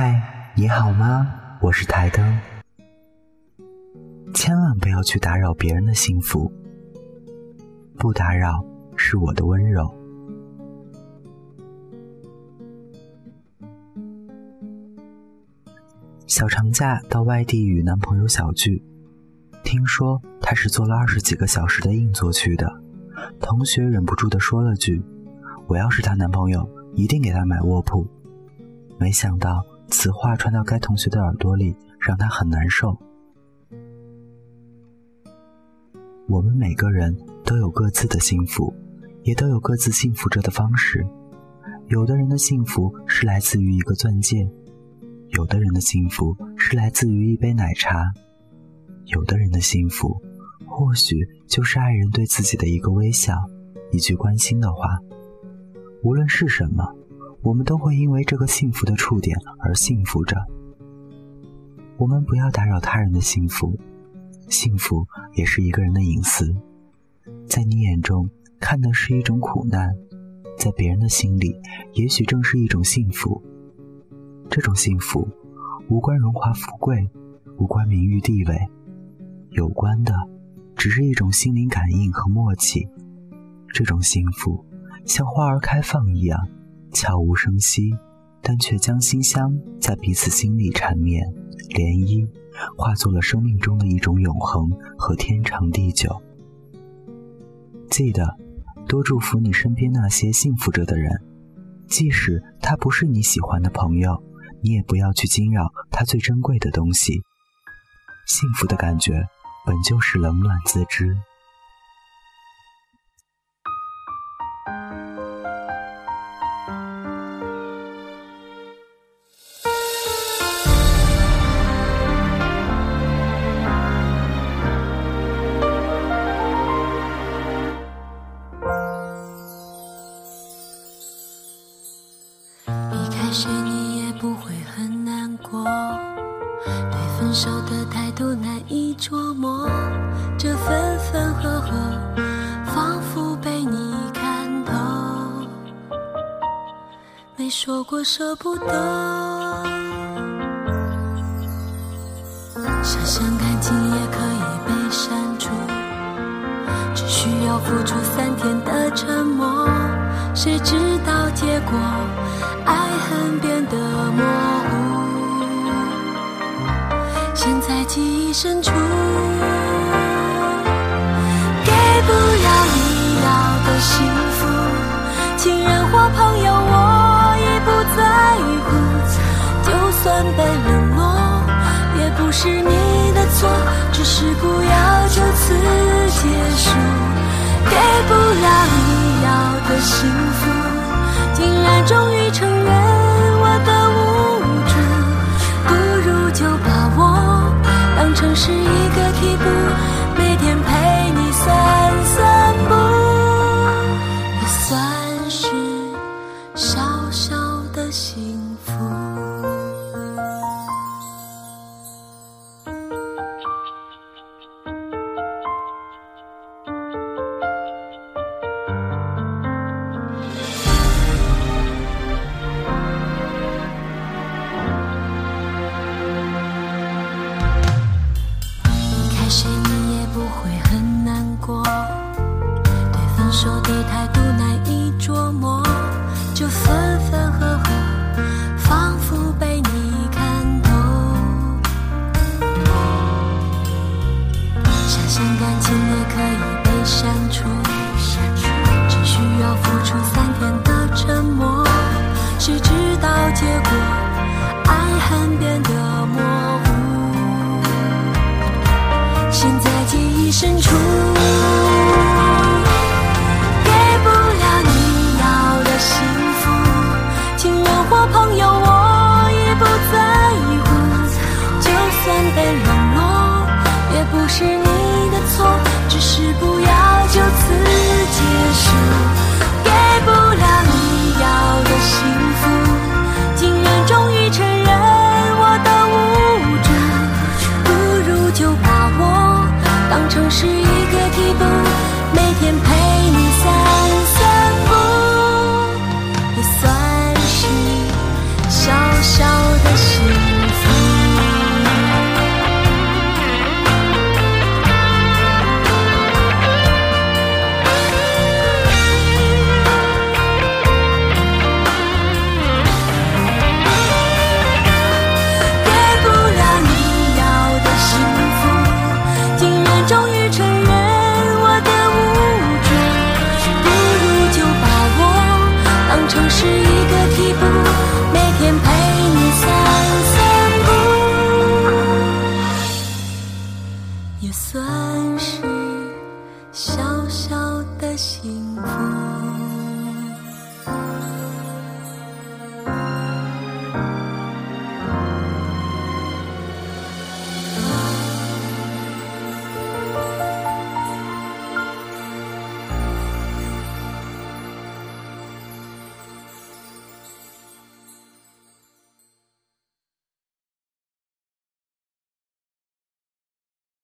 嗨，你好吗？我是台灯。千万不要去打扰别人的幸福，不打扰是我的温柔。小长假到外地与男朋友小聚，听说他是坐了二十几个小时的硬座去的。同学忍不住的说了句：“我要是她男朋友，一定给她买卧铺。”没想到此话传到该同学的耳朵里，让他很难受。我们每个人都有各自的幸福，也都有各自幸福着的方式。有的人的幸福是来自于一个钻戒，有的人的幸福是来自于一杯奶茶，有的人的幸福或许就是爱人对自己的一个微笑，一句关心的话。无论是什么，我们都会因为这个幸福的触点而幸福着。我们不要打扰他人的幸福。幸福也是一个人的隐私，在你眼中看的是一种苦难，在别人的心里，也许正是一种幸福。这种幸福无关荣华富贵，无关名誉地位，有关的只是一种心灵感应和默契。这种幸福像花儿开放一样，悄无声息，但却将馨香在彼此心里缠绵涟漪。化作了生命中的一种永恒和天长地久。记得多祝福你身边那些幸福着的人，即使他不是你喜欢的朋友，你也不要去惊扰他最珍贵的东西。幸福的感觉本就是冷暖自知。分手的态度难以捉摸，这分分合合仿佛被你看透，没说过舍不得，想想感情也可以被删除，只需要付出三天的沉默，谁知道结果？爱恨变得模糊，深处，给不了你要的幸福，亲人或朋友我已不在乎，就算被冷落，也不是你的错，只是不要就此结束，给不了你要的幸。也不是你的错，只是不要就此结束，给不了你要的幸福。